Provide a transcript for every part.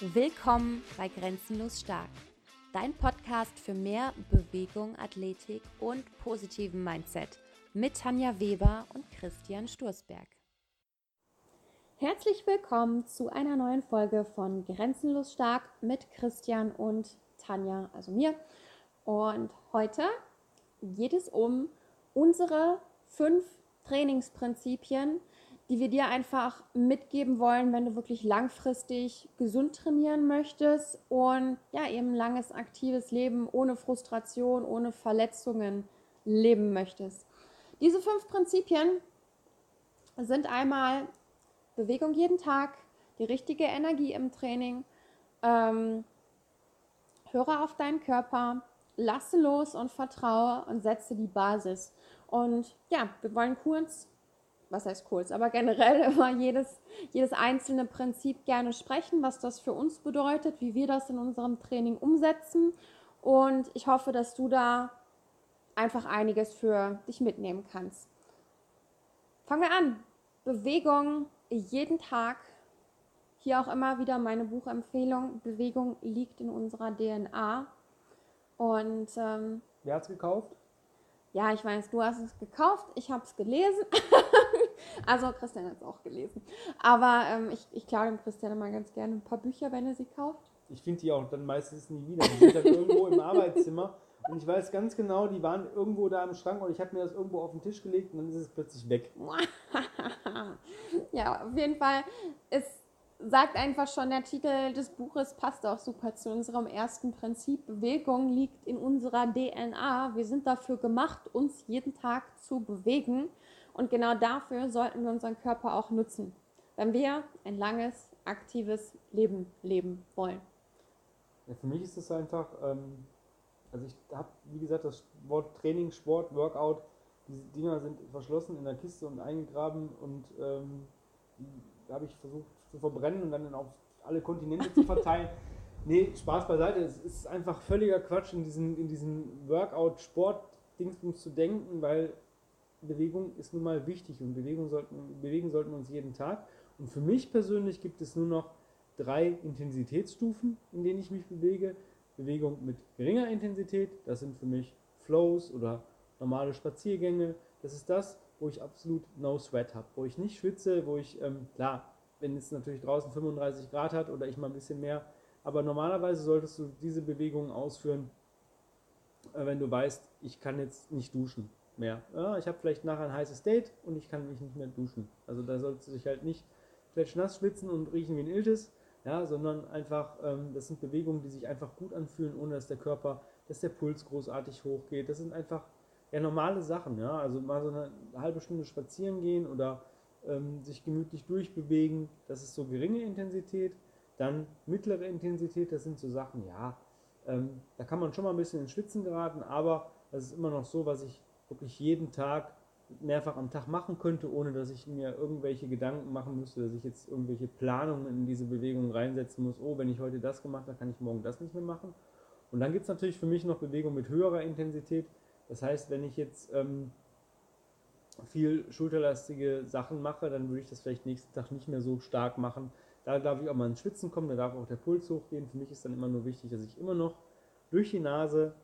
Willkommen bei Grenzenlos Stark, dein Podcast für mehr Bewegung, Athletik und positiven Mindset mit Tanja Weber und Christian Sturzberg. Herzlich willkommen zu einer neuen Folge von Grenzenlos Stark mit Christian und Tanja, also mir. Und heute geht es um unsere fünf Trainingsprinzipien, die wir dir einfach mitgeben wollen, wenn du wirklich langfristig gesund trainieren möchtest und ja, eben langes, aktives Leben ohne Frustration, ohne Verletzungen leben möchtest. Diese fünf Prinzipien sind einmal Bewegung jeden Tag, die richtige Energie im Training, ähm, höre auf deinen Körper, lasse los und vertraue und setze die Basis. Und ja, wir wollen kurz was heißt kurz, aber generell über jedes, jedes einzelne Prinzip gerne sprechen, was das für uns bedeutet, wie wir das in unserem Training umsetzen. Und ich hoffe, dass du da einfach einiges für dich mitnehmen kannst. Fangen wir an. Bewegung jeden Tag. Hier auch immer wieder meine Buchempfehlung. Bewegung liegt in unserer DNA. Und ähm, wer hat es gekauft? Ja, ich weiß, du hast es gekauft, ich habe es gelesen. also Christian hat es auch gelesen. Aber ähm, ich, ich klaue dem Christian immer ganz gerne ein paar Bücher, wenn er sie kauft. Ich finde die auch dann meistens nie wieder. Die sind dann irgendwo im Arbeitszimmer. Und ich weiß ganz genau, die waren irgendwo da im Schrank und ich habe mir das irgendwo auf den Tisch gelegt und dann ist es plötzlich weg. ja, auf jeden Fall ist sagt einfach schon, der Titel des Buches passt auch super zu unserem ersten Prinzip. Bewegung liegt in unserer DNA. Wir sind dafür gemacht, uns jeden Tag zu bewegen. Und genau dafür sollten wir unseren Körper auch nutzen, wenn wir ein langes, aktives Leben leben wollen. Ja, für mich ist es einfach, ähm, also ich habe, wie gesagt, das Wort Training, Sport, Workout, diese Dinger sind verschlossen in der Kiste und eingegraben und ähm, da habe ich versucht, zu verbrennen und dann auf alle Kontinente zu verteilen. Nee, Spaß beiseite. Es ist einfach völliger Quatsch, in diesen, in diesen Workout-Sport-Dingsbums zu denken, weil Bewegung ist nun mal wichtig und Bewegung sollten, bewegen sollten uns jeden Tag. Und für mich persönlich gibt es nur noch drei Intensitätsstufen, in denen ich mich bewege. Bewegung mit geringer Intensität, das sind für mich Flows oder normale Spaziergänge. Das ist das, wo ich absolut no sweat habe, wo ich nicht schwitze, wo ich, ähm, klar, wenn es natürlich draußen 35 Grad hat oder ich mal ein bisschen mehr. Aber normalerweise solltest du diese Bewegungen ausführen, äh, wenn du weißt, ich kann jetzt nicht duschen mehr. Ja, ich habe vielleicht nachher ein heißes Date und ich kann mich nicht mehr duschen. Also da sollst du dich halt nicht nass schwitzen und riechen wie ein Iltis, ja, sondern einfach, ähm, das sind Bewegungen, die sich einfach gut anfühlen, ohne dass der Körper, dass der Puls großartig hochgeht. Das sind einfach ja normale Sachen, ja. Also mal so eine halbe Stunde spazieren gehen oder ähm, sich gemütlich durchbewegen, das ist so geringe Intensität. Dann mittlere Intensität, das sind so Sachen, ja, ähm, da kann man schon mal ein bisschen ins Schwitzen geraten, aber das ist immer noch so, was ich wirklich jeden Tag mehrfach am Tag machen könnte, ohne dass ich mir irgendwelche Gedanken machen müsste, dass ich jetzt irgendwelche Planungen in diese Bewegung reinsetzen muss. Oh, wenn ich heute das gemacht habe, kann ich morgen das nicht mehr machen. Und dann gibt es natürlich für mich noch Bewegung mit höherer Intensität. Das heißt, wenn ich jetzt ähm, viel schulterlastige Sachen mache, dann würde ich das vielleicht nächsten Tag nicht mehr so stark machen. Da darf ich auch mal ins Schwitzen kommen, da darf auch der Puls hochgehen. Für mich ist dann immer nur wichtig, dass ich immer noch durch die Nase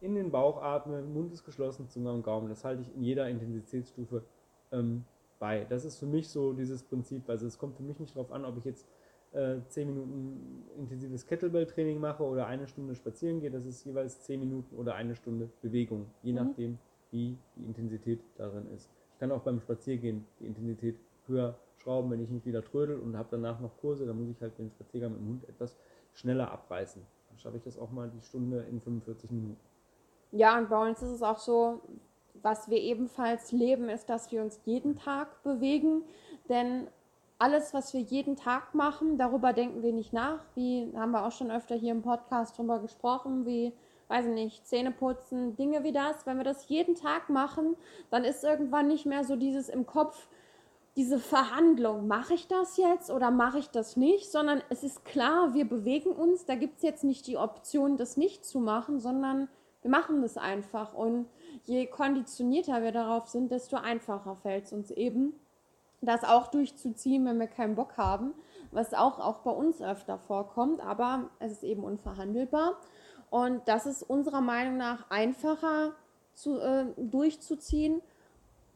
in den Bauch atme, Mund ist geschlossen, Zunge und Gaumen. Das halte ich in jeder Intensitätsstufe ähm, bei. Das ist für mich so dieses Prinzip. Also es kommt für mich nicht darauf an, ob ich jetzt äh, 10 Minuten intensives Kettlebell-Training mache oder eine Stunde spazieren gehe. Das ist jeweils 10 Minuten oder eine Stunde Bewegung, je mhm. nachdem, wie die Intensität darin ist. Ich kann auch beim Spaziergehen die Intensität höher schrauben, wenn ich nicht wieder trödel und habe danach noch Kurse, dann muss ich halt den Spaziergang mit dem Hund etwas schneller abreißen. Dann schaffe ich das auch mal die Stunde in 45 Minuten. Ja, und bei uns ist es auch so, was wir ebenfalls leben, ist, dass wir uns jeden Tag bewegen, denn alles, was wir jeden Tag machen, darüber denken wir nicht nach. Wie haben wir auch schon öfter hier im Podcast drüber gesprochen, wie weiß ich nicht, Zähne putzen, Dinge wie das, wenn wir das jeden Tag machen, dann ist irgendwann nicht mehr so dieses im Kopf, diese Verhandlung, mache ich das jetzt oder mache ich das nicht, sondern es ist klar, wir bewegen uns, da gibt es jetzt nicht die Option, das nicht zu machen, sondern wir machen das einfach und je konditionierter wir darauf sind, desto einfacher fällt es uns eben, das auch durchzuziehen, wenn wir keinen Bock haben, was auch, auch bei uns öfter vorkommt, aber es ist eben unverhandelbar. Und das ist unserer Meinung nach einfacher zu, äh, durchzuziehen,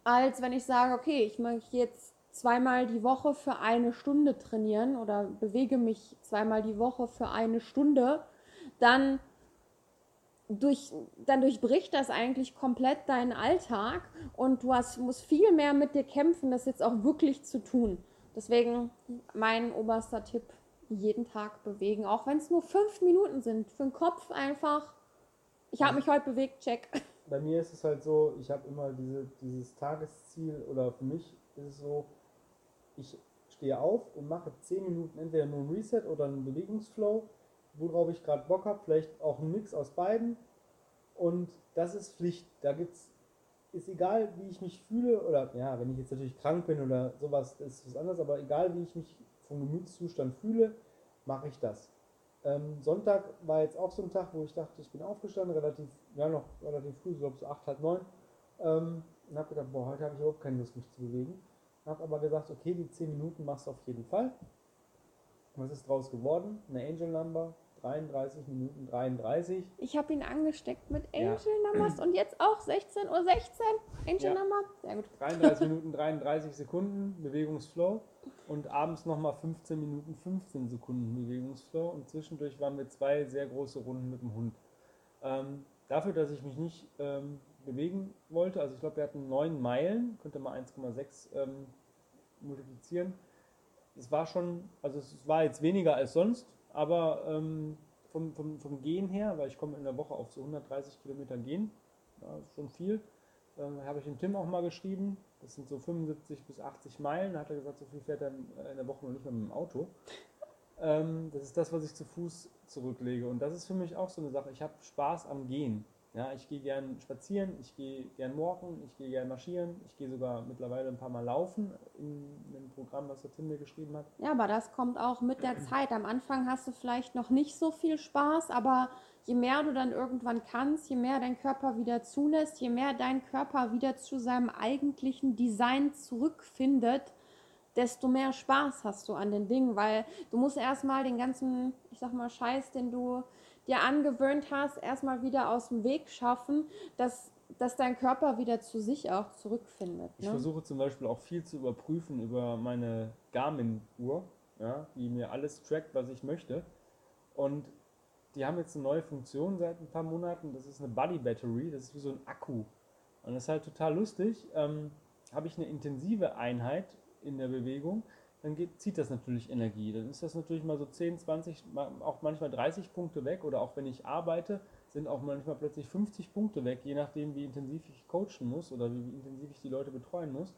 als wenn ich sage, okay, ich möchte jetzt zweimal die Woche für eine Stunde trainieren oder bewege mich zweimal die Woche für eine Stunde, dann, durch, dann durchbricht das eigentlich komplett deinen Alltag und du hast, musst viel mehr mit dir kämpfen, das jetzt auch wirklich zu tun. Deswegen mein oberster Tipp, jeden Tag bewegen, auch wenn es nur fünf Minuten sind. Für den Kopf einfach, ich habe mich heute bewegt, check. Bei mir ist es halt so, ich habe immer diese, dieses Tagesziel oder für mich ist es so, ich stehe auf und mache zehn Minuten entweder nur ein Reset oder einen Bewegungsflow, worauf ich gerade Bock habe, vielleicht auch ein Mix aus beiden. Und das ist Pflicht. Da gibt's, ist egal, wie ich mich fühle, oder ja, wenn ich jetzt natürlich krank bin oder sowas, ist was anderes, aber egal, wie ich mich vom Gemütszustand fühle, mache ich das. Ähm, Sonntag war jetzt auch so ein Tag, wo ich dachte, ich bin aufgestanden, relativ, ja noch relativ früh, so glaube so acht, halb neun, ähm, und habe gedacht, boah, heute habe ich überhaupt keine Lust, mich zu bewegen. Habe aber gesagt, okay, die 10 Minuten machst du auf jeden Fall. Was ist draus geworden? Eine Angel Number, 33 Minuten 33. Ich habe ihn angesteckt mit Angel ja. Numbers und jetzt auch 16.16 Uhr 16. Angel ja. Number. Sehr gut. 33 Minuten 33 Sekunden Bewegungsflow und abends nochmal 15 Minuten 15 Sekunden Bewegungsflow und zwischendurch waren wir zwei sehr große Runden mit dem Hund. Ähm, dafür, dass ich mich nicht ähm, bewegen wollte, also ich glaube, wir hatten 9 Meilen, könnte mal 1,6 ähm, multiplizieren. Es war schon, also es war jetzt weniger als sonst, aber ähm, vom, vom, vom Gehen her, weil ich komme in der Woche auf so 130 Kilometer gehen, ja, ist schon viel. Äh, habe ich dem Tim auch mal geschrieben, das sind so 75 bis 80 Meilen. Da hat er gesagt, so viel fährt er in der Woche noch nicht mehr mit dem Auto. Ähm, das ist das, was ich zu Fuß zurücklege. Und das ist für mich auch so eine Sache. Ich habe Spaß am Gehen. Ja, ich gehe gern spazieren, ich gehe gern walken, ich gehe gern marschieren, ich gehe sogar mittlerweile ein paar Mal laufen in einem Programm, was der Tim mir geschrieben hat. Ja, aber das kommt auch mit der Zeit. Am Anfang hast du vielleicht noch nicht so viel Spaß, aber je mehr du dann irgendwann kannst, je mehr dein Körper wieder zulässt, je mehr dein Körper wieder zu seinem eigentlichen Design zurückfindet, desto mehr Spaß hast du an den Dingen, weil du musst erstmal den ganzen, ich sag mal, Scheiß, den du dir angewöhnt hast, erstmal wieder aus dem Weg schaffen, dass, dass dein Körper wieder zu sich auch zurückfindet. Ne? Ich versuche zum Beispiel auch viel zu überprüfen über meine Garmin-Uhr, ja, die mir alles trackt, was ich möchte. Und die haben jetzt eine neue Funktion seit ein paar Monaten, das ist eine Body Battery, das ist wie so ein Akku. Und das ist halt total lustig. Ähm, Habe ich eine intensive Einheit in der Bewegung, dann geht, zieht das natürlich Energie. Dann ist das natürlich mal so 10, 20, auch manchmal 30 Punkte weg oder auch wenn ich arbeite, sind auch manchmal plötzlich 50 Punkte weg, je nachdem, wie intensiv ich coachen muss oder wie intensiv ich die Leute betreuen muss.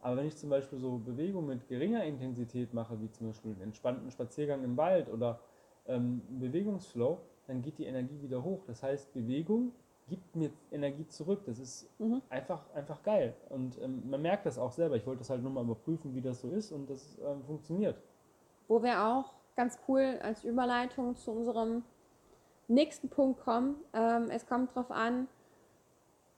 Aber wenn ich zum Beispiel so Bewegungen mit geringer Intensität mache, wie zum Beispiel einen entspannten Spaziergang im Wald oder ähm, Bewegungsflow, dann geht die Energie wieder hoch. Das heißt, Bewegung gibt mir Energie zurück. Das ist mhm. einfach, einfach geil. Und ähm, man merkt das auch selber. Ich wollte das halt nur mal überprüfen, wie das so ist und das ähm, funktioniert. Wo wir auch ganz cool als Überleitung zu unserem nächsten Punkt kommen. Ähm, es kommt darauf an,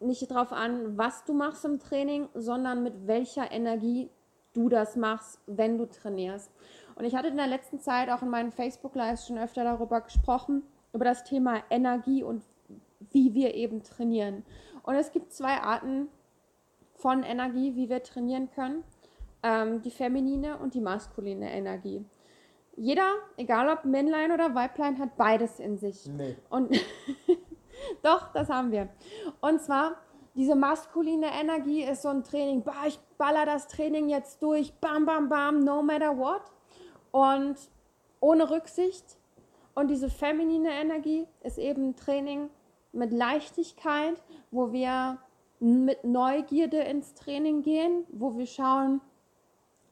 nicht darauf an, was du machst im Training, sondern mit welcher Energie du das machst, wenn du trainierst. Und ich hatte in der letzten Zeit auch in meinen Facebook-Lives schon öfter darüber gesprochen, über das Thema Energie und wie wir eben trainieren. Und es gibt zwei Arten von Energie, wie wir trainieren können. Ähm, die feminine und die maskuline Energie. Jeder, egal ob Männlein oder Weiblein, hat beides in sich. Nee. Und doch, das haben wir. Und zwar, diese maskuline Energie ist so ein Training, bah, ich baller das Training jetzt durch, bam, bam, bam, no matter what. Und ohne Rücksicht. Und diese feminine Energie ist eben Training, mit Leichtigkeit, wo wir mit Neugierde ins Training gehen, wo wir schauen,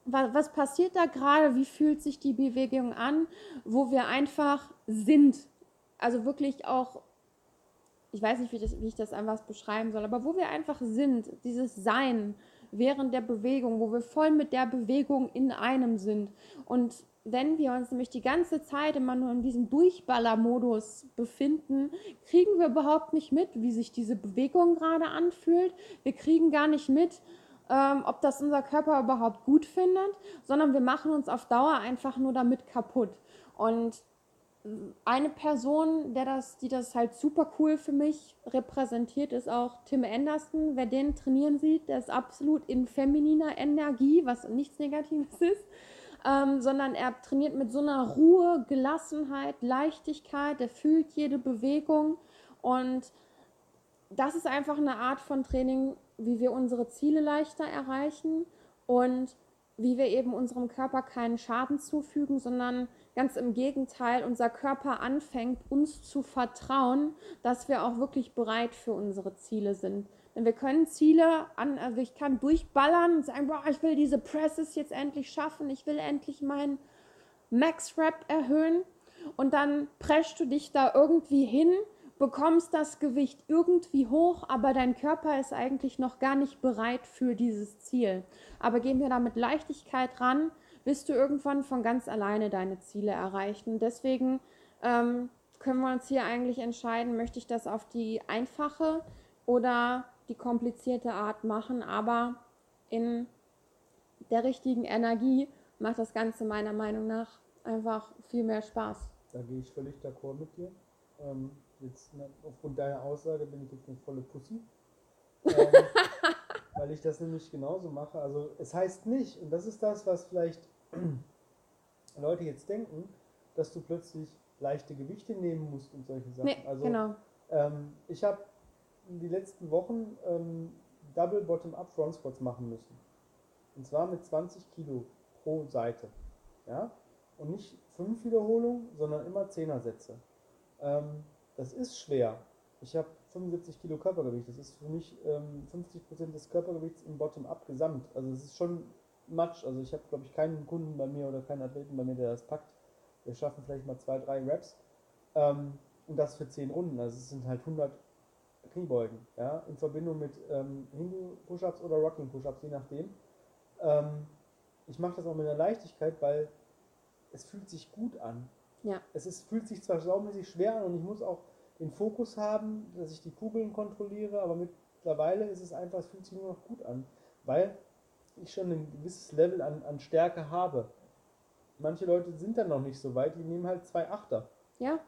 was, was passiert da gerade, wie fühlt sich die Bewegung an, wo wir einfach sind. Also wirklich auch, ich weiß nicht, wie, das, wie ich das einfach beschreiben soll, aber wo wir einfach sind, dieses Sein während der Bewegung, wo wir voll mit der Bewegung in einem sind. Und wenn wir uns nämlich die ganze Zeit immer nur in diesem Durchballermodus befinden, kriegen wir überhaupt nicht mit, wie sich diese Bewegung gerade anfühlt. Wir kriegen gar nicht mit, ähm, ob das unser Körper überhaupt gut findet, sondern wir machen uns auf Dauer einfach nur damit kaputt. Und eine Person, der das, die das halt super cool für mich repräsentiert, ist auch Tim Anderson. Wer den trainieren sieht, der ist absolut in femininer Energie, was nichts Negatives ist, ähm, sondern er trainiert mit so einer Ruhe, Gelassenheit, Leichtigkeit, er fühlt jede Bewegung und das ist einfach eine Art von Training, wie wir unsere Ziele leichter erreichen und wie wir eben unserem Körper keinen Schaden zufügen, sondern ganz im Gegenteil, unser Körper anfängt, uns zu vertrauen, dass wir auch wirklich bereit für unsere Ziele sind. Denn wir können Ziele an, also ich kann durchballern und sagen, boah, ich will diese Presses jetzt endlich schaffen, ich will endlich meinen Max Rap erhöhen und dann preschst du dich da irgendwie hin bekommst das Gewicht irgendwie hoch, aber dein Körper ist eigentlich noch gar nicht bereit für dieses Ziel. Aber gehen wir da mit Leichtigkeit ran, wirst du irgendwann von ganz alleine deine Ziele erreichen. Deswegen ähm, können wir uns hier eigentlich entscheiden, möchte ich das auf die einfache oder die komplizierte Art machen, aber in der richtigen Energie macht das Ganze meiner Meinung nach einfach viel mehr Spaß. Da gehe ich völlig d'accord mit dir. Ähm, jetzt, ne, aufgrund deiner Aussage bin ich jetzt eine volle Pussy. Ähm, weil ich das nämlich genauso mache. Also es heißt nicht, und das ist das, was vielleicht Leute jetzt denken, dass du plötzlich leichte Gewichte nehmen musst und solche Sachen. Nee, also genau. ähm, ich habe die letzten Wochen ähm, Double Bottom-Up Front Squats machen müssen. Und zwar mit 20 Kilo pro Seite. Ja? Und nicht fünf Wiederholungen, sondern immer Zehnersätze. Ähm, das ist schwer. Ich habe 75 Kilo Körpergewicht. Das ist für mich ähm, 50% des Körpergewichts im Bottom-up gesamt. Also es ist schon Matsch. Also ich habe, glaube ich, keinen Kunden bei mir oder keinen Athleten bei mir, der das packt. Wir schaffen vielleicht mal zwei, drei Reps. Ähm, und das für 10 Runden. Also es sind halt 100 Kniebeugen. Ja, in Verbindung mit ähm, Hindu-Push-Ups oder Rocking-Push-Ups, je nachdem. Ähm, ich mache das auch mit einer Leichtigkeit, weil es fühlt sich gut an. Ja. Es ist, fühlt sich zwar saumäßig schwer an und ich muss auch den Fokus haben, dass ich die Kugeln kontrolliere, aber mittlerweile ist es einfach, es fühlt sich nur noch gut an, weil ich schon ein gewisses Level an, an Stärke habe. Manche Leute sind dann noch nicht so weit, die nehmen halt zwei Achter. Ja.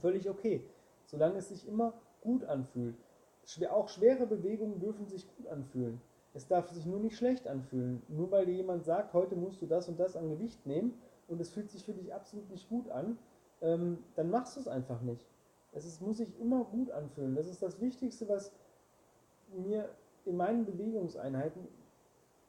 Völlig okay. Solange es sich immer gut anfühlt. Auch schwere Bewegungen dürfen sich gut anfühlen. Es darf sich nur nicht schlecht anfühlen. Nur weil dir jemand sagt, heute musst du das und das an Gewicht nehmen, und es fühlt sich für dich absolut nicht gut an, ähm, dann machst du es einfach nicht. Es ist, muss sich immer gut anfühlen. Das ist das Wichtigste, was mir in meinen Bewegungseinheiten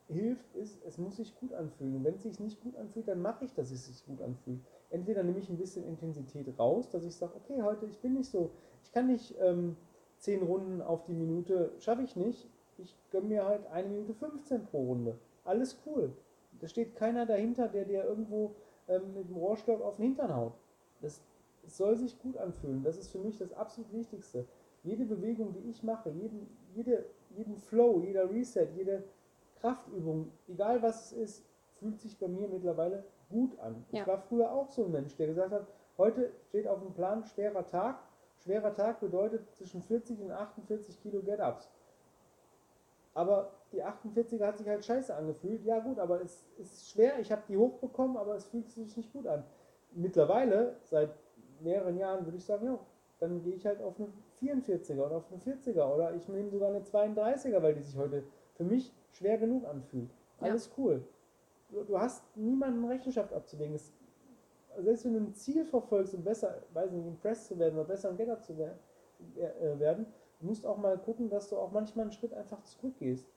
hilft, ist, es muss sich gut anfühlen. Und wenn es sich nicht gut anfühlt, dann mache ich, dass es sich gut anfühlt. Entweder nehme ich ein bisschen Intensität raus, dass ich sage, okay, heute, ich bin nicht so, ich kann nicht ähm, 10 Runden auf die Minute, schaffe ich nicht. Ich gönne mir halt eine Minute 15 pro Runde. Alles cool. Da steht keiner dahinter, der dir irgendwo ähm, mit dem Rohrstock auf den Hintern haut. Das, das soll sich gut anfühlen. Das ist für mich das absolut Wichtigste. Jede Bewegung, die ich mache, jeden, jede, jeden Flow, jeder Reset, jede Kraftübung, egal was es ist, fühlt sich bei mir mittlerweile gut an. Ja. Ich war früher auch so ein Mensch, der gesagt hat, heute steht auf dem Plan schwerer Tag. Schwerer Tag bedeutet zwischen 40 und 48 Kilo Get-Ups. Aber die 48er hat sich halt scheiße angefühlt. Ja gut, aber es ist schwer. Ich habe die hochbekommen, aber es fühlt sich nicht gut an. Mittlerweile, seit mehreren Jahren, würde ich sagen, ja, dann gehe ich halt auf eine 44er oder auf eine 40er oder ich nehme sogar eine 32er, weil die sich heute für mich schwer genug anfühlt. Alles ja. cool. Du, hast niemanden Rechenschaft abzulegen. Es, selbst wenn du ein Ziel verfolgst, um besser, weiß nicht, impressed zu werden oder besser im Getter zu werden, äh, werden, du musst auch mal gucken, dass du auch manchmal einen Schritt einfach zurückgehst.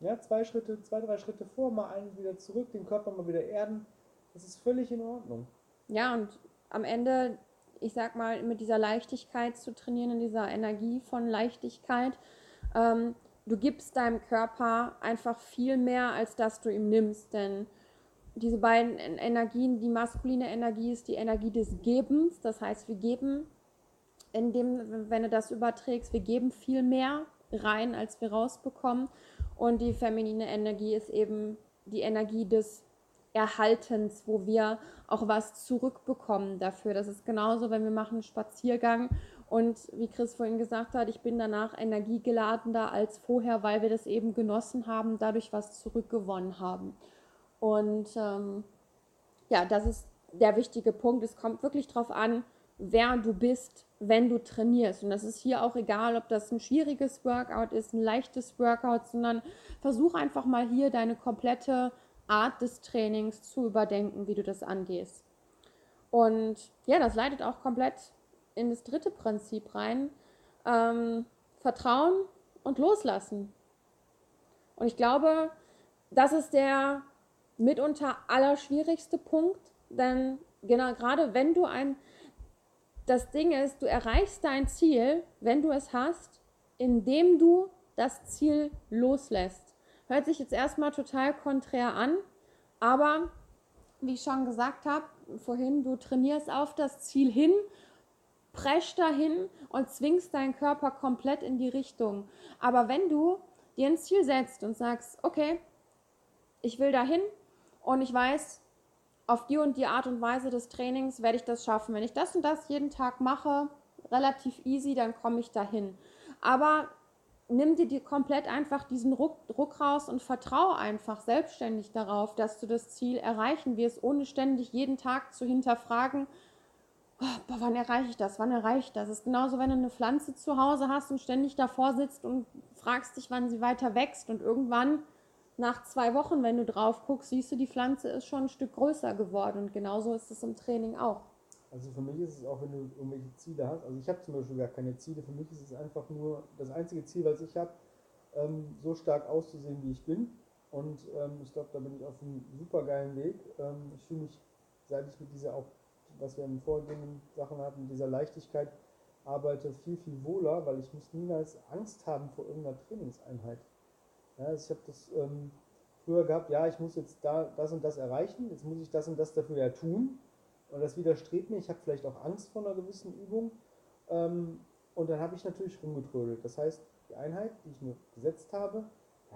Ja, zwei Schritte, zwei, drei Schritte vor, mal einen wieder zurück, den Körper mal wieder erden. Das ist völlig in Ordnung. Ja, und am Ende, ich sag mal, mit dieser Leichtigkeit zu trainieren, in dieser Energie von Leichtigkeit, ähm, du gibst deinem Körper einfach viel mehr, als dass du ihm nimmst. Denn diese beiden Energien, die maskuline Energie ist die Energie des Gebens. Das heißt, wir geben, indem, wenn du das überträgst, wir geben viel mehr rein, als wir rausbekommen. Und die feminine Energie ist eben die Energie des Erhaltens, wo wir auch was zurückbekommen dafür. Das ist genauso, wenn wir machen einen Spaziergang Und wie Chris vorhin gesagt hat, ich bin danach energiegeladener als vorher, weil wir das eben genossen haben, dadurch was zurückgewonnen haben. Und ähm, ja, das ist der wichtige Punkt. Es kommt wirklich darauf an, wer du bist, wenn du trainierst. Und das ist hier auch egal, ob das ein schwieriges Workout ist, ein leichtes Workout, sondern versuch einfach mal hier deine komplette Art des Trainings zu überdenken, wie du das angehst. Und ja, das leitet auch komplett in das dritte Prinzip rein. Ähm, Vertrauen und Loslassen. Und ich glaube, das ist der mitunter allerschwierigste Punkt, denn genau gerade wenn du ein, das Ding ist, du erreichst dein Ziel, wenn du es hast, indem du das Ziel loslässt. Hört sich jetzt erstmal total konträr an, aber wie ich schon gesagt habe, vorhin, du trainierst auf das Ziel hin, presch dahin und zwingst deinen Körper komplett in die Richtung. Aber wenn du dir ein Ziel setzt und sagst, okay, ich will dahin und ich weiß, auf die und die Art und Weise des Trainings werde ich das schaffen. Wenn ich das und das jeden Tag mache, relativ easy, dann komme ich dahin. Aber nimm dir die komplett einfach diesen Ruck, Druck raus und vertraue einfach selbstständig darauf, dass du das Ziel erreichen wirst, ohne ständig jeden Tag zu hinterfragen, oh, boah, wann erreiche ich das, wann erreiche ich das. Es ist genauso, wenn du eine Pflanze zu Hause hast und ständig davor sitzt und fragst dich, wann sie weiter wächst und irgendwann nach zwei Wochen, wenn du drauf guckst, siehst du, die Pflanze ist schon ein Stück größer geworden und genauso ist es im Training auch. Also für mich ist es auch, wenn du irgendwelche Ziele hast, also ich habe zum Beispiel gar keine Ziele, für mich ist es einfach nur das einzige Ziel, was ich habe, ähm, so stark auszusehen, wie ich bin. Und ähm, ich glaube, da bin ich auf einem super geilen Weg. Ähm, ich fühle mich, seit ich mit dieser auch, was wir in den vorgehenden Sachen hatten, mit dieser Leichtigkeit arbeite, viel, viel wohler, weil ich muss niemals Angst haben vor irgendeiner Trainingseinheit. Ja, also ich habe das ähm, früher gehabt, ja, ich muss jetzt da das und das erreichen, jetzt muss ich das und das dafür ja tun. Und das widerstrebt mir. Ich habe vielleicht auch Angst vor einer gewissen Übung. Ähm, und dann habe ich natürlich rumgetrödelt. Das heißt, die Einheit, die ich mir gesetzt habe,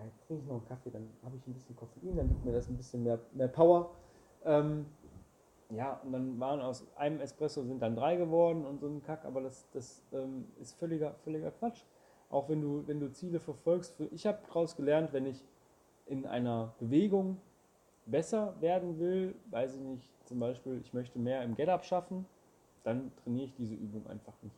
jetzt trinke ich noch einen Kaffee, dann habe ich ein bisschen Koffein, dann gibt mir das ein bisschen mehr, mehr Power. Ähm, ja, und dann waren aus einem Espresso sind dann drei geworden und so ein Kack, aber das, das ähm, ist völliger, völliger Quatsch. Auch wenn du, wenn du Ziele verfolgst. Ich habe daraus gelernt, wenn ich in einer Bewegung besser werden will, weiß ich nicht, zum Beispiel, ich möchte mehr im Get-Up schaffen, dann trainiere ich diese Übung einfach nicht.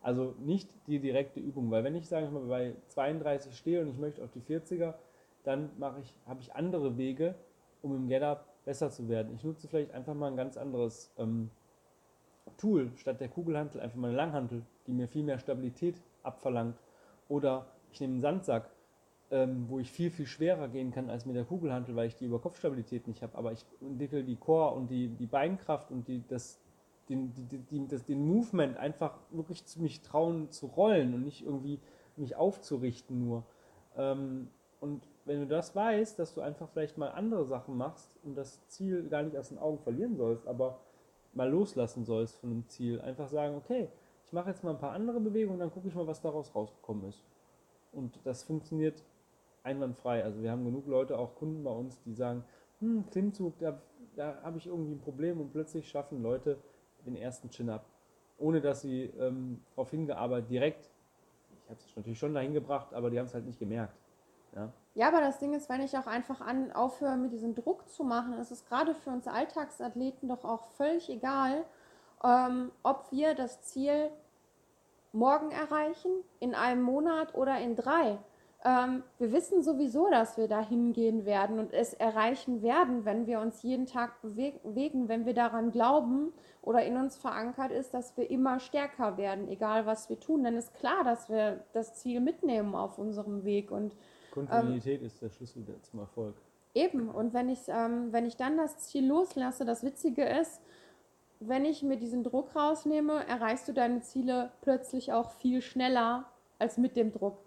Also nicht die direkte Übung, weil wenn ich, sage ich mal, bei 32 stehe und ich möchte auf die 40er, dann mache ich, habe ich andere Wege, um im Get-Up besser zu werden. Ich nutze vielleicht einfach mal ein ganz anderes ähm, Tool, statt der Kugelhantel einfach mal eine Langhantel, die mir viel mehr Stabilität abverlangt. Oder ich nehme einen Sandsack ähm, wo ich viel, viel schwerer gehen kann als mit der Kugelhantel, weil ich die Überkopfstabilität nicht habe. Aber ich entwickle die Core und die, die Beinkraft und die, das, den, die, die, das, den Movement einfach wirklich zu mich trauen zu rollen und nicht irgendwie mich aufzurichten nur. Ähm, und wenn du das weißt, dass du einfach vielleicht mal andere Sachen machst und das Ziel gar nicht aus den Augen verlieren sollst, aber mal loslassen sollst von dem Ziel, einfach sagen, okay, ich mache jetzt mal ein paar andere Bewegungen, dann gucke ich mal, was daraus rausgekommen ist. Und das funktioniert einwandfrei. Also wir haben genug Leute, auch Kunden bei uns, die sagen, hm, Klimmzug, da, da habe ich irgendwie ein Problem und plötzlich schaffen Leute den ersten Chin-Up, ohne dass sie ähm, darauf hingearbeitet, direkt, ich habe es natürlich schon dahin gebracht, aber die haben es halt nicht gemerkt. Ja. ja, aber das Ding ist, wenn ich auch einfach an, aufhöre, mit diesem Druck zu machen, ist es gerade für uns Alltagsathleten doch auch völlig egal, ähm, ob wir das Ziel morgen erreichen, in einem Monat oder in drei. Ähm, wir wissen sowieso, dass wir da hingehen werden und es erreichen werden, wenn wir uns jeden Tag bewegen, wenn wir daran glauben oder in uns verankert ist, dass wir immer stärker werden, egal was wir tun. Dann ist klar, dass wir das Ziel mitnehmen auf unserem Weg. Und, Kontinuität ähm, ist der Schlüssel zum Erfolg. Eben, und wenn ich, ähm, wenn ich dann das Ziel loslasse, das Witzige ist, wenn ich mir diesen Druck rausnehme, erreichst du deine Ziele plötzlich auch viel schneller als mit dem Druck.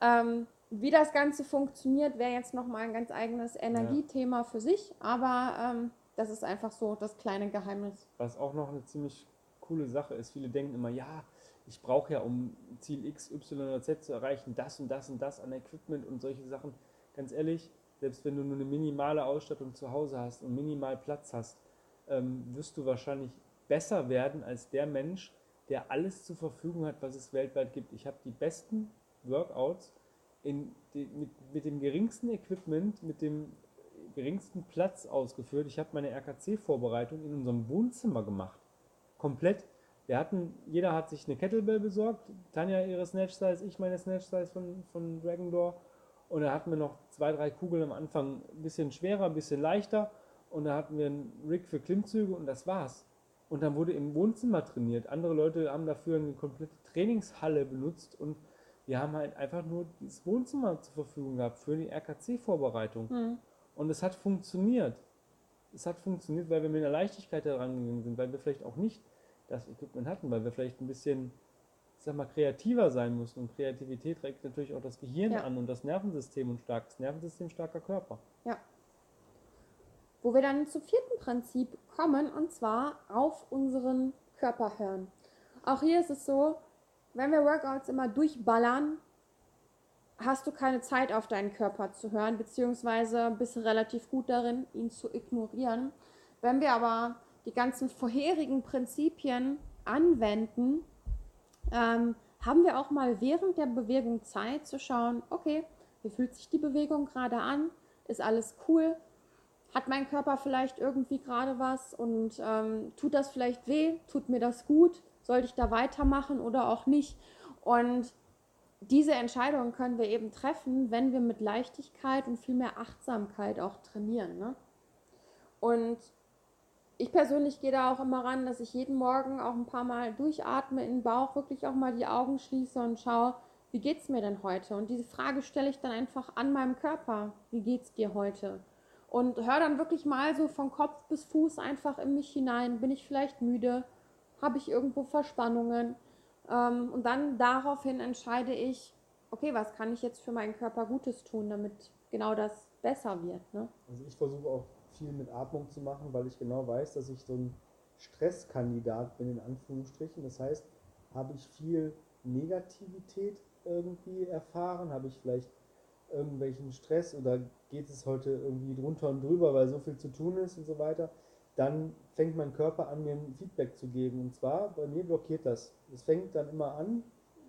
Ähm, wie das Ganze funktioniert, wäre jetzt nochmal ein ganz eigenes Energiethema ja. für sich, aber ähm, das ist einfach so das kleine Geheimnis. Was auch noch eine ziemlich coole Sache ist, viele denken immer, ja, ich brauche ja, um Ziel X, Y oder Z zu erreichen, das und das und das an Equipment und solche Sachen. Ganz ehrlich, selbst wenn du nur eine minimale Ausstattung zu Hause hast und minimal Platz hast, ähm, wirst du wahrscheinlich besser werden als der Mensch, der alles zur Verfügung hat, was es weltweit gibt. Ich habe die besten Workouts in die, mit, mit dem geringsten Equipment, mit dem geringsten Platz ausgeführt. Ich habe meine RKC-Vorbereitung in unserem Wohnzimmer gemacht. Komplett. Wir hatten, jeder hat sich eine Kettlebell besorgt. Tanja ihre Snatch Size, ich meine Snatch Size von, von Dragon Door. Und da hatten wir noch zwei, drei Kugeln am Anfang ein bisschen schwerer, ein bisschen leichter. Und da hatten wir einen Rig für Klimmzüge und das war's. Und dann wurde im Wohnzimmer trainiert. Andere Leute haben dafür eine komplette Trainingshalle benutzt und wir haben halt einfach nur das Wohnzimmer zur Verfügung gehabt für die RKC-Vorbereitung. Mhm. Und es hat funktioniert. Es hat funktioniert, weil wir mit einer Leichtigkeit herangegangen sind, weil wir vielleicht auch nicht das Equipment hatten, weil wir vielleicht ein bisschen, ich sag mal, kreativer sein mussten. Und Kreativität regt natürlich auch das Gehirn ja. an und das Nervensystem und starkes Nervensystem, starker Körper. Wo wir dann zum vierten Prinzip kommen, und zwar auf unseren Körper hören. Auch hier ist es so, wenn wir Workouts immer durchballern, hast du keine Zeit auf deinen Körper zu hören, beziehungsweise bist relativ gut darin, ihn zu ignorieren. Wenn wir aber die ganzen vorherigen Prinzipien anwenden, ähm, haben wir auch mal während der Bewegung Zeit zu schauen, okay, wie fühlt sich die Bewegung gerade an? Ist alles cool? Hat mein Körper vielleicht irgendwie gerade was und ähm, tut das vielleicht weh? Tut mir das gut? Sollte ich da weitermachen oder auch nicht? Und diese Entscheidung können wir eben treffen, wenn wir mit Leichtigkeit und viel mehr Achtsamkeit auch trainieren. Ne? Und ich persönlich gehe da auch immer ran, dass ich jeden Morgen auch ein paar Mal durchatme in den Bauch, wirklich auch mal die Augen schließe und schaue, wie geht es mir denn heute? Und diese Frage stelle ich dann einfach an meinem Körper. Wie geht es dir heute? Und höre dann wirklich mal so von Kopf bis Fuß einfach in mich hinein. Bin ich vielleicht müde? Habe ich irgendwo Verspannungen? Ähm, und dann daraufhin entscheide ich, okay, was kann ich jetzt für meinen Körper Gutes tun, damit genau das besser wird. Ne? Also ich versuche auch viel mit Atmung zu machen, weil ich genau weiß, dass ich so ein Stresskandidat bin, in Anführungsstrichen. Das heißt, habe ich viel Negativität irgendwie erfahren, habe ich vielleicht irgendwelchen Stress oder geht es heute irgendwie drunter und drüber, weil so viel zu tun ist und so weiter, dann fängt mein Körper an, mir ein Feedback zu geben. Und zwar, bei mir blockiert das. Es fängt dann immer an,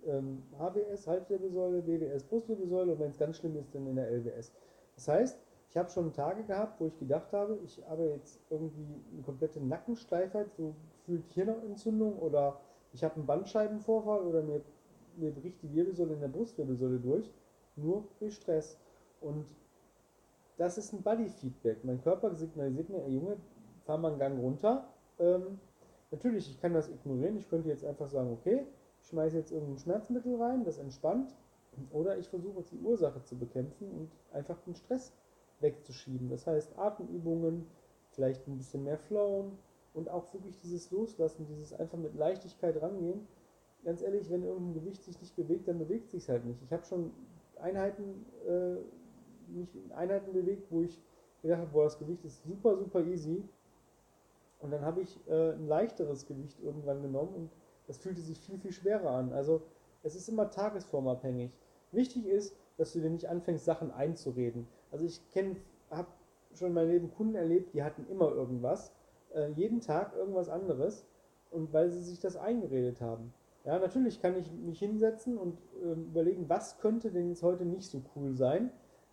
ähm, HWS, Halswirbelsäule, BWS, Brustwirbelsäule und wenn es ganz schlimm ist, dann in der LWS. Das heißt, ich habe schon Tage gehabt, wo ich gedacht habe, ich habe jetzt irgendwie eine komplette Nackensteifheit, so gefühlt Hirnentzündung oder ich habe einen Bandscheibenvorfall oder mir, mir bricht die Wirbelsäule in der Brustwirbelsäule durch, nur durch Stress. Und das ist ein Body-Feedback. Mein Körper signalisiert mir, Junge, fahr mal einen Gang runter. Ähm, natürlich, ich kann das ignorieren. Ich könnte jetzt einfach sagen, okay, ich schmeiße jetzt irgendein Schmerzmittel rein, das entspannt. Oder ich versuche die Ursache zu bekämpfen und einfach den Stress wegzuschieben. Das heißt, Atemübungen, vielleicht ein bisschen mehr flowen und auch wirklich dieses Loslassen, dieses einfach mit Leichtigkeit rangehen. Ganz ehrlich, wenn irgendein Gewicht sich nicht bewegt, dann bewegt sich halt nicht. Ich habe schon Einheiten, äh, mich in Einheiten bewegt, wo ich gedacht habe, boah, das Gewicht ist super, super easy und dann habe ich äh, ein leichteres Gewicht irgendwann genommen und das fühlte sich viel, viel schwerer an. Also es ist immer tagesformabhängig. Wichtig ist, dass du dir nicht anfängst, Sachen einzureden. Also ich kenne, habe schon in meinem Leben Kunden erlebt, die hatten immer irgendwas, äh, jeden Tag irgendwas anderes und weil sie sich das eingeredet haben. Ja, natürlich kann ich mich hinsetzen und äh, überlegen, was könnte denn jetzt heute nicht so cool sein,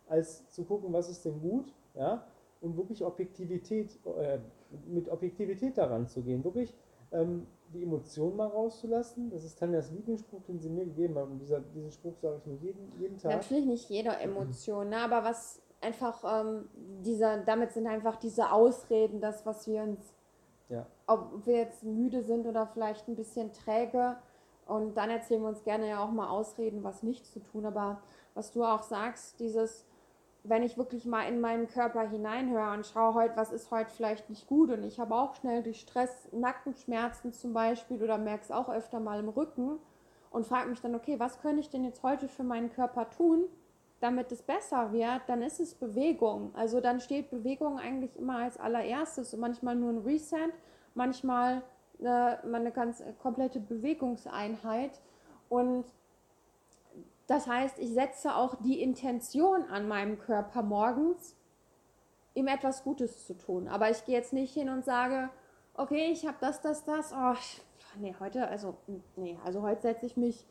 als zu gucken, was ist denn gut, ja, und wirklich Objektivität, äh, mit Objektivität daran zu gehen, wirklich ähm, die Emotionen mal rauszulassen. Das ist Tanjas Lieblingsspruch, den sie mir gegeben hat. Und dieser, diesen Spruch sage ich mir jeden, jeden Tag. Natürlich nicht jeder Emotion, ne? aber was einfach, ähm, dieser, damit sind einfach diese Ausreden, das, was wir uns, ja. ob wir jetzt müde sind oder vielleicht ein bisschen träge. Und dann erzählen wir uns gerne ja auch mal Ausreden, was nicht zu tun. Aber was du auch sagst, dieses, wenn ich wirklich mal in meinen Körper hineinhöre und schaue heute, was ist heute vielleicht nicht gut und ich habe auch schnell durch Stress Nackenschmerzen zum Beispiel oder merke es auch öfter mal im Rücken und frage mich dann, okay, was könnte ich denn jetzt heute für meinen Körper tun, damit es besser wird, dann ist es Bewegung. Also dann steht Bewegung eigentlich immer als allererstes und manchmal nur ein Reset, manchmal äh, eine ganz komplette Bewegungseinheit und das heißt, ich setze auch die Intention an meinem Körper morgens, ihm etwas Gutes zu tun. Aber ich gehe jetzt nicht hin und sage, okay, ich habe das, das, das. Oh, nee, heute, also, nee, also heute setze ich mich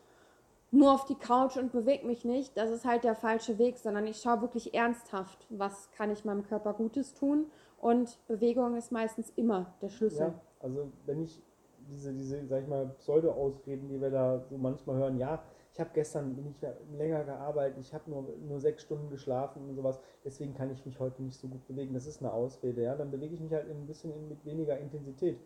nur auf die Couch und bewege mich nicht. Das ist halt der falsche Weg, sondern ich schaue wirklich ernsthaft, was kann ich meinem Körper Gutes tun. Und Bewegung ist meistens immer der Schlüssel. Ja, also wenn ich diese, diese, sag ich mal, Pseudo-Ausreden, die wir da so manchmal hören, ja, ich habe gestern bin ich länger gearbeitet, ich habe nur, nur sechs Stunden geschlafen und sowas, deswegen kann ich mich heute nicht so gut bewegen. Das ist eine Ausrede, ja. Dann bewege ich mich halt ein bisschen mit weniger Intensität.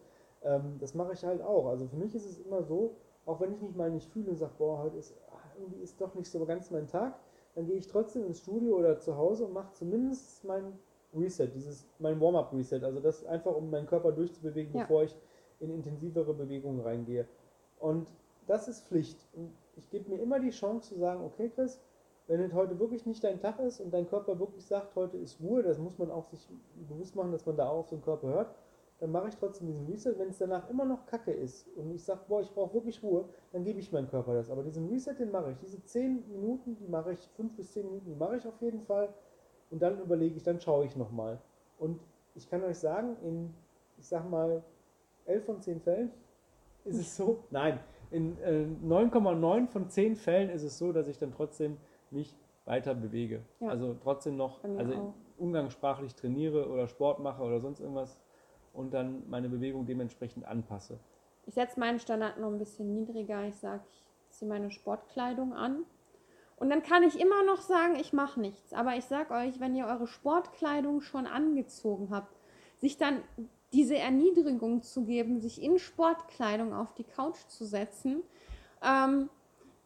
Ähm, das mache ich halt auch. Also für mich ist es immer so, auch wenn ich mich mal nicht fühle und sage, boah, heute ist irgendwie ist doch nicht so ganz mein Tag, dann gehe ich trotzdem ins Studio oder zu Hause und mache zumindest mein Reset, dieses mein Warm-up Reset, also das einfach um meinen Körper durchzubewegen, ja. bevor ich in intensivere Bewegungen reingehe. Und das ist Pflicht. Und ich gebe mir immer die Chance zu sagen, okay Chris, wenn es heute wirklich nicht dein Tag ist und dein Körper wirklich sagt, heute ist Ruhe, das muss man auch sich bewusst machen, dass man da auch auf den Körper hört, dann mache ich trotzdem diesen Reset. Wenn es danach immer noch kacke ist und ich sage, boah, ich brauche wirklich Ruhe, dann gebe ich meinem Körper das. Aber diesen Reset, den mache ich. Diese 10 Minuten, die mache ich, 5 bis 10 Minuten, die mache ich auf jeden Fall. Und dann überlege ich, dann schaue ich nochmal. Und ich kann euch sagen, in, ich sag mal, 11 von 10 Fällen ist es so, nein, in 9,9 äh, von 10 Fällen ist es so, dass ich dann trotzdem mich weiter bewege. Ja. Also trotzdem noch, also auch. umgangssprachlich trainiere oder Sport mache oder sonst irgendwas und dann meine Bewegung dementsprechend anpasse. Ich setze meinen Standard noch ein bisschen niedriger. Ich sage, ich ziehe meine Sportkleidung an. Und dann kann ich immer noch sagen, ich mache nichts. Aber ich sage euch, wenn ihr eure Sportkleidung schon angezogen habt, sich dann diese Erniedrigung zu geben, sich in Sportkleidung auf die Couch zu setzen, ähm,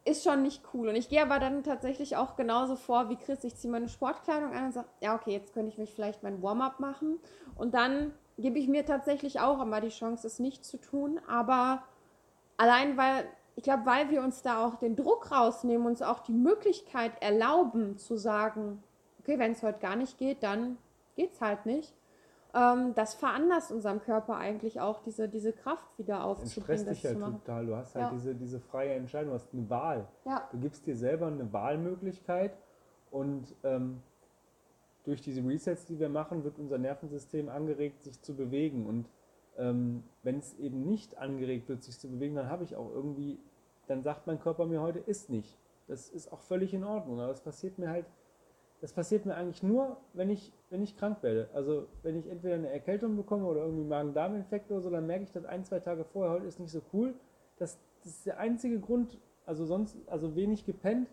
ist schon nicht cool. Und ich gehe aber dann tatsächlich auch genauso vor wie Chris. Ich ziehe meine Sportkleidung an und sage, ja, okay, jetzt könnte ich mich vielleicht mein Warm-up machen. Und dann gebe ich mir tatsächlich auch immer die Chance, es nicht zu tun. Aber allein weil, ich glaube, weil wir uns da auch den Druck rausnehmen, uns auch die Möglichkeit erlauben zu sagen, okay, wenn es heute gar nicht geht, dann geht es halt nicht ähm, das veranlasst unserem Körper eigentlich auch, diese, diese Kraft wieder aufzubringen. Das dich halt total. Du hast halt ja. diese, diese freie Entscheidung, du hast eine Wahl. Ja. Du gibst dir selber eine Wahlmöglichkeit und ähm, durch diese Resets, die wir machen, wird unser Nervensystem angeregt, sich zu bewegen. Und ähm, wenn es eben nicht angeregt wird, sich zu bewegen, dann habe ich auch irgendwie, dann sagt mein Körper mir heute, ist nicht. Das ist auch völlig in Ordnung. Aber das passiert mir halt das passiert mir eigentlich nur, wenn ich, wenn ich krank werde. Also wenn ich entweder eine Erkältung bekomme oder irgendwie Magen-Darm-Infekt oder so, dann merke ich das ein, zwei Tage vorher, heute ist nicht so cool. Das, das ist der einzige Grund, also sonst, also wenig gepennt,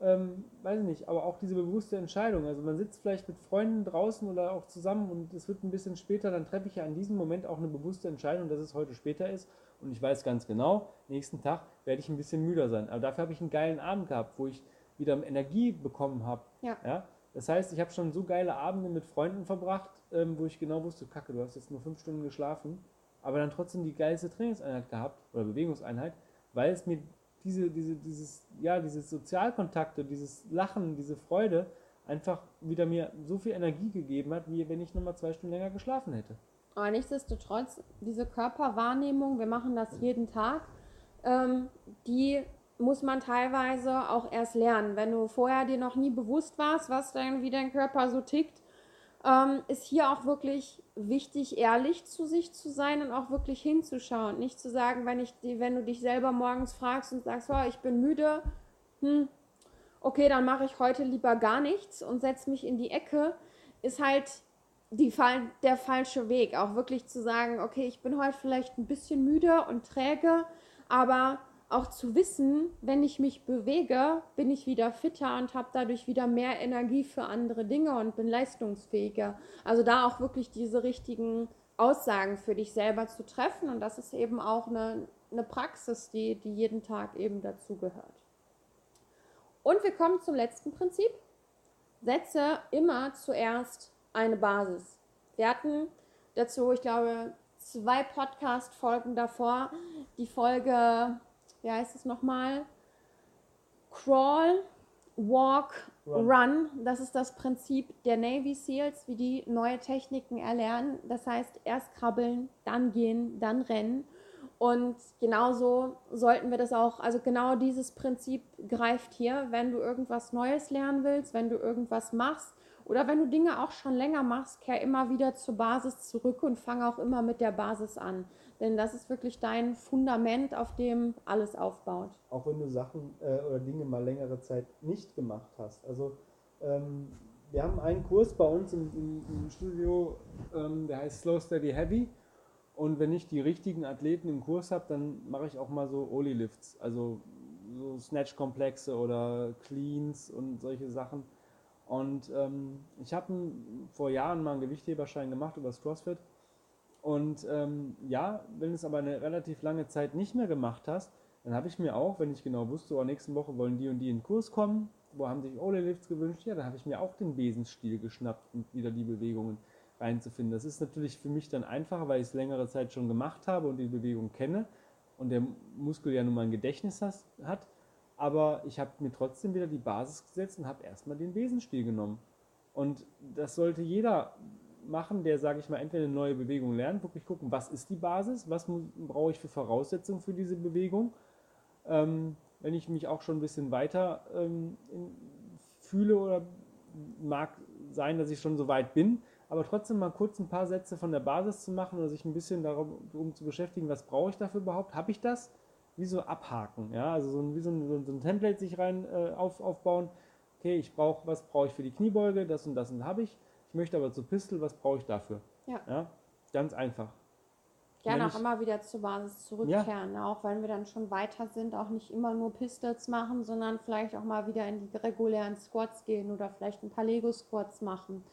ähm, weiß ich nicht, aber auch diese bewusste Entscheidung. Also man sitzt vielleicht mit Freunden draußen oder auch zusammen und es wird ein bisschen später, dann treffe ich ja an diesem Moment auch eine bewusste Entscheidung, dass es heute später ist. Und ich weiß ganz genau, nächsten Tag werde ich ein bisschen müder sein. Aber dafür habe ich einen geilen Abend gehabt, wo ich wieder Energie bekommen habe. Ja. ja. Das heißt, ich habe schon so geile Abende mit Freunden verbracht, ähm, wo ich genau wusste, kacke, du hast jetzt nur fünf Stunden geschlafen, aber dann trotzdem die geilste Trainingseinheit gehabt oder Bewegungseinheit, weil es mir diese, diese, dieses, ja, diese Sozialkontakte, dieses Lachen, diese Freude einfach wieder mir so viel Energie gegeben hat, wie wenn ich nochmal zwei Stunden länger geschlafen hätte. Aber nichtsdestotrotz, diese Körperwahrnehmung, wir machen das jeden Tag, ähm, die muss man teilweise auch erst lernen. Wenn du vorher dir noch nie bewusst warst, was dein, wie dein Körper so tickt, ähm, ist hier auch wirklich wichtig, ehrlich zu sich zu sein und auch wirklich hinzuschauen. Nicht zu sagen, wenn, ich, wenn du dich selber morgens fragst und sagst, oh, ich bin müde, hm, okay, dann mache ich heute lieber gar nichts und setze mich in die Ecke, ist halt die, der falsche Weg. Auch wirklich zu sagen, okay, ich bin heute vielleicht ein bisschen müde und träge, aber auch zu wissen, wenn ich mich bewege, bin ich wieder fitter und habe dadurch wieder mehr Energie für andere Dinge und bin leistungsfähiger. Also da auch wirklich diese richtigen Aussagen für dich selber zu treffen und das ist eben auch eine, eine Praxis, die, die jeden Tag eben dazugehört. Und wir kommen zum letzten Prinzip. Setze immer zuerst eine Basis. Wir hatten dazu, ich glaube, zwei Podcast-Folgen davor. Die Folge wie heißt es nochmal? Crawl, Walk, Run. Run. Das ist das Prinzip der Navy SEALs, wie die neue Techniken erlernen. Das heißt, erst krabbeln, dann gehen, dann rennen. Und genauso sollten wir das auch, also genau dieses Prinzip greift hier, wenn du irgendwas Neues lernen willst, wenn du irgendwas machst Oder wenn du Dinge auch schon länger machst, kehr immer wieder zur Basis zurück und fang auch immer mit der Basis an. Denn das ist wirklich dein Fundament, auf dem alles aufbaut. Auch wenn du Sachen äh, oder Dinge mal längere Zeit nicht gemacht hast. Also ähm, wir haben einen Kurs bei uns im, im, im Studio, ähm, der heißt Slow Steady Heavy. Und wenn ich die richtigen Athleten im Kurs habe, dann mache ich auch mal so Oli-Lifts, also so Snatch-Komplexe oder Cleans und solche Sachen. Und ähm, ich habe vor Jahren mal einen Gewichtheberschein gemacht über das CrossFit. Und ähm, ja, wenn du es aber eine relativ lange Zeit nicht mehr gemacht hast, dann habe ich mir auch, wenn ich genau wusste, oh, nächste Woche wollen die und die in den Kurs kommen, wo haben sich Ole-Lifts gewünscht, ja, dann habe ich mir auch den Besenstiel geschnappt und wieder die Bewegungen reinzufinden. Das ist natürlich für mich dann einfacher, weil ich es längere Zeit schon gemacht habe und die Bewegung kenne und der Muskel ja nun mal ein Gedächtnis hat aber ich habe mir trotzdem wieder die Basis gesetzt und habe erstmal den Besenstiel genommen. Und das sollte jeder machen, der, sage ich mal, entweder eine neue Bewegung lernt, wirklich gucken, was ist die Basis, was brauche ich für Voraussetzungen für diese Bewegung. Ähm, wenn ich mich auch schon ein bisschen weiter ähm, in, fühle oder mag sein, dass ich schon so weit bin, aber trotzdem mal kurz ein paar Sätze von der Basis zu machen oder sich ein bisschen darum um zu beschäftigen, was brauche ich dafür überhaupt, habe ich das? wie so abhaken, ja, also so ein, wie so ein, so ein Template sich rein äh, auf, aufbauen. Okay, ich brauche, was brauche ich für die Kniebeuge, das und das und habe ich. Ich möchte aber zur Pistol, was brauche ich dafür? Ja. ja. Ganz einfach. Gerne auch immer wieder zur Basis zurückkehren, ja. auch wenn wir dann schon weiter sind, auch nicht immer nur Pistols machen, sondern vielleicht auch mal wieder in die regulären Squats gehen oder vielleicht ein paar Lego-Squats machen,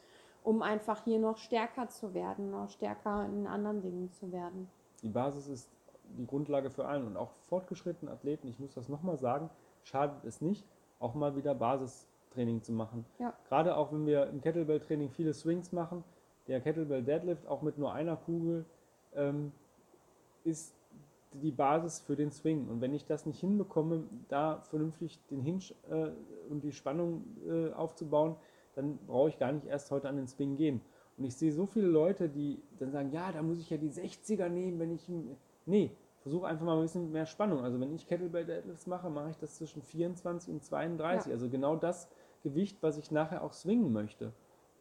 um einfach hier noch stärker zu werden, noch stärker in anderen Dingen zu werden. Die Basis ist die Grundlage für allen und auch fortgeschrittene Athleten, ich muss das nochmal sagen, schadet es nicht, auch mal wieder Basistraining zu machen. Ja. Gerade auch wenn wir im Kettlebell-Training viele Swings machen, der Kettlebell Deadlift auch mit nur einer Kugel ähm, ist die Basis für den Swing. Und wenn ich das nicht hinbekomme, da vernünftig den Hinge äh, und die Spannung äh, aufzubauen, dann brauche ich gar nicht erst heute an den Swing gehen. Und ich sehe so viele Leute, die dann sagen, ja, da muss ich ja die 60er nehmen, wenn ich Nee, versuche einfach mal ein bisschen mehr Spannung. Also wenn ich Kettlebell Deadlifts mache, mache ich das zwischen 24 und 32. Ja. Also genau das Gewicht, was ich nachher auch swingen möchte.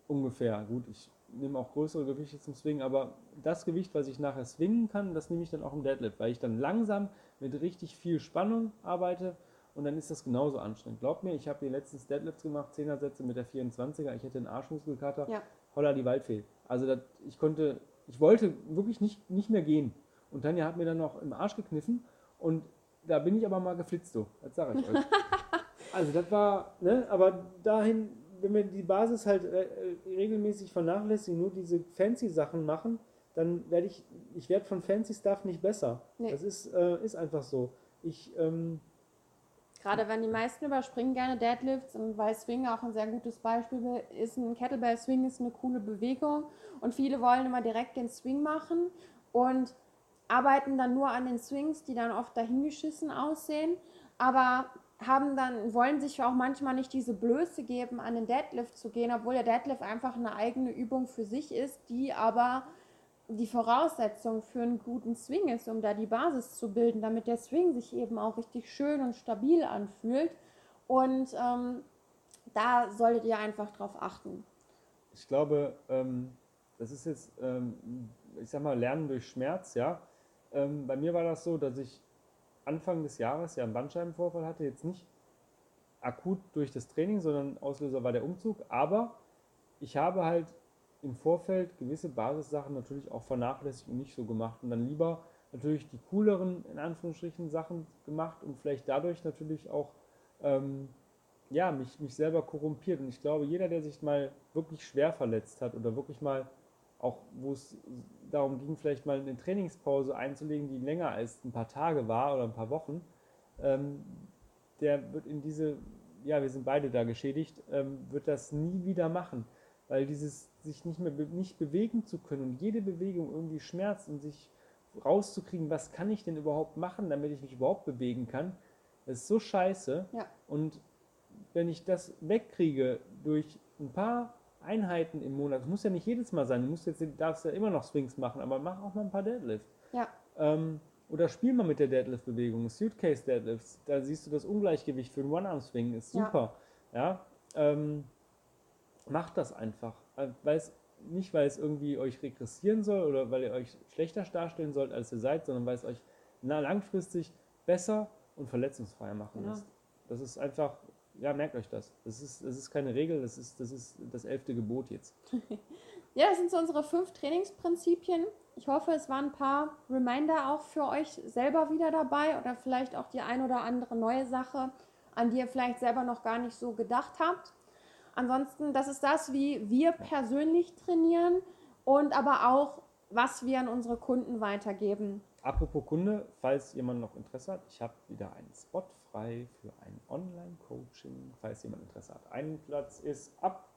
Ungefähr. Gut, ich nehme auch größere Gewichte zum Swingen, aber das Gewicht, was ich nachher swingen kann, das nehme ich dann auch im Deadlift, weil ich dann langsam mit richtig viel Spannung arbeite und dann ist das genauso anstrengend. Glaubt mir, ich habe hier letztens Deadlifts gemacht, 10er Sätze mit der 24er, ich hätte einen Arschmuskelkater, ja. holla die Waldfee. Also das, ich konnte, ich wollte wirklich nicht, nicht mehr gehen. Und Tanja hat mir dann noch im Arsch gekniffen und da bin ich aber mal geflitzt, so. Das sage ich euch. also das war, ne, aber dahin, wenn wir die Basis halt äh, äh, regelmäßig vernachlässigen, nur diese fancy Sachen machen, dann werde ich, ich werde von fancy Stuff nicht besser. Nee. Das ist, äh, ist einfach so. Ich, ähm, Gerade wenn die meisten überspringen gerne Deadlifts und weil Swing auch ein sehr gutes Beispiel ist, ein Kettlebell Swing ist eine coole Bewegung und viele wollen immer direkt den Swing machen und arbeiten dann nur an den Swings, die dann oft dahingeschissen aussehen, aber haben dann, wollen sich auch manchmal nicht diese Blöße geben, an den Deadlift zu gehen, obwohl der Deadlift einfach eine eigene Übung für sich ist, die aber die Voraussetzung für einen guten Swing ist, um da die Basis zu bilden, damit der Swing sich eben auch richtig schön und stabil anfühlt. Und ähm, da solltet ihr einfach drauf achten. Ich glaube, ähm, das ist jetzt, ähm, ich sag mal, Lernen durch Schmerz, ja. Ähm, bei mir war das so, dass ich Anfang des Jahres ja einen Bandscheibenvorfall hatte, jetzt nicht akut durch das Training, sondern Auslöser war der Umzug, aber ich habe halt im Vorfeld gewisse Basissachen natürlich auch vernachlässigt und nicht so gemacht und dann lieber natürlich die cooleren, in Anführungsstrichen, Sachen gemacht und vielleicht dadurch natürlich auch ähm, ja, mich, mich selber korrumpiert. Und ich glaube, jeder, der sich mal wirklich schwer verletzt hat oder wirklich mal auch wo es darum ging, vielleicht mal eine Trainingspause einzulegen, die länger als ein paar Tage war oder ein paar Wochen, ähm, der wird in diese, ja, wir sind beide da geschädigt, ähm, wird das nie wieder machen. Weil dieses sich nicht mehr nicht bewegen zu können und jede Bewegung irgendwie schmerzt und sich rauszukriegen, was kann ich denn überhaupt machen, damit ich mich überhaupt bewegen kann, ist so scheiße. Ja. Und wenn ich das wegkriege durch ein paar Einheiten im Monat. Das muss ja nicht jedes Mal sein. Du musst jetzt, darfst ja immer noch Swings machen, aber mach auch mal ein paar Deadlifts. Ja. Ähm, oder spiel mal mit der Deadlift-Bewegung. Suitcase Deadlifts. Da siehst du das Ungleichgewicht für einen One-Arm-Swing. Ist super. Ja. ja? Ähm, macht das einfach. Weil es, nicht, weil es irgendwie euch regressieren soll oder weil ihr euch schlechter darstellen sollt, als ihr seid, sondern weil es euch langfristig besser und verletzungsfreier machen Ja. lässt. Das ist einfach, ja, merkt euch das. Das ist, das ist keine Regel, das ist, das ist das elfte Gebot jetzt. Ja, das sind so unsere fünf Trainingsprinzipien. Ich hoffe, es waren ein paar Reminder auch für euch selber wieder dabei oder vielleicht auch die ein oder andere neue Sache, an die ihr vielleicht selber noch gar nicht so gedacht habt. Ansonsten, das ist das, wie wir persönlich trainieren und aber auch, was wir an unsere Kunden weitergeben. Apropos Kunde, falls jemand noch Interesse hat, ich habe wieder einen Spot frei für ein Online-Coaching, falls jemand Interesse hat. Ein Platz ist ab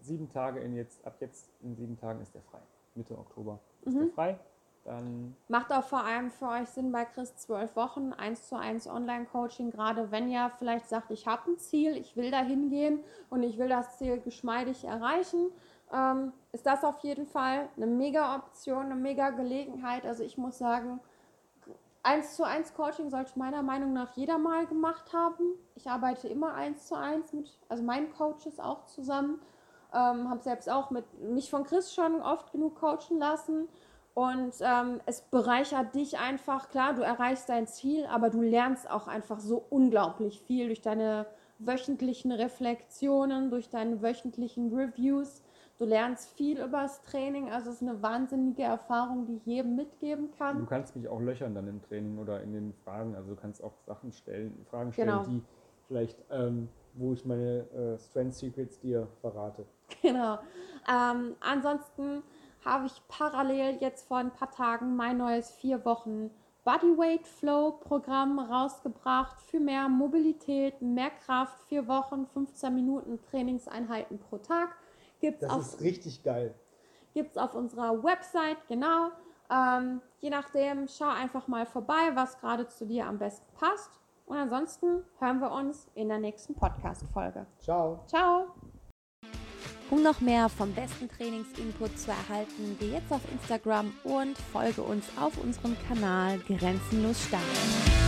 sieben Tage in jetzt, ab jetzt in sieben Tagen ist der frei. Mitte Oktober ist der frei. Dann Macht auch vor allem für euch Sinn bei Chris zwölf Wochen, 1 zu 1 Online-Coaching, gerade wenn ihr vielleicht sagt, ich habe ein Ziel, ich will da hingehen und ich will das Ziel geschmeidig erreichen, ähm, ist das auf jeden Fall eine mega Option, eine mega Gelegenheit. Also ich muss sagen, 1 zu 1 Coaching sollte meiner Meinung nach jeder mal gemacht haben. Ich arbeite immer 1 zu 1 mit, also meinen Coaches auch zusammen. Ähm, habe selbst auch mit mich von Chris schon oft genug coachen lassen. Und ähm, es bereichert dich einfach, klar, du erreichst dein Ziel, aber du lernst auch einfach so unglaublich viel durch deine wöchentlichen Reflexionen, durch deine wöchentlichen Reviews. Du lernst viel über das Training, also es ist eine wahnsinnige Erfahrung, die ich jedem mitgeben du kann. kannst mich auch löchern dann im Training oder in den Fragen. Also du kannst auch Sachen stellen, Fragen stellen, Genau. die vielleicht, ähm, wo ich meine äh, Strength Secrets dir verrate. Genau. Ähm, ansonsten habe ich parallel jetzt vor ein paar Tagen mein neues vier Wochen Bodyweight Flow Programm rausgebracht für mehr Mobilität, mehr Kraft, vier Wochen, 15 Minuten Trainingseinheiten pro Tag. Gibt es Das auf ist richtig geil. gibt es auf unserer Website, genau. Ähm, je nachdem, schau einfach mal vorbei, was gerade zu dir am besten passt. Und ansonsten hören wir uns in der nächsten Podcast-Folge. Ciao. Ciao! Um noch mehr vom besten Trainingsinput zu erhalten, geh jetzt auf Instagram und folge uns auf unserem Kanal Grenzenlos Stark.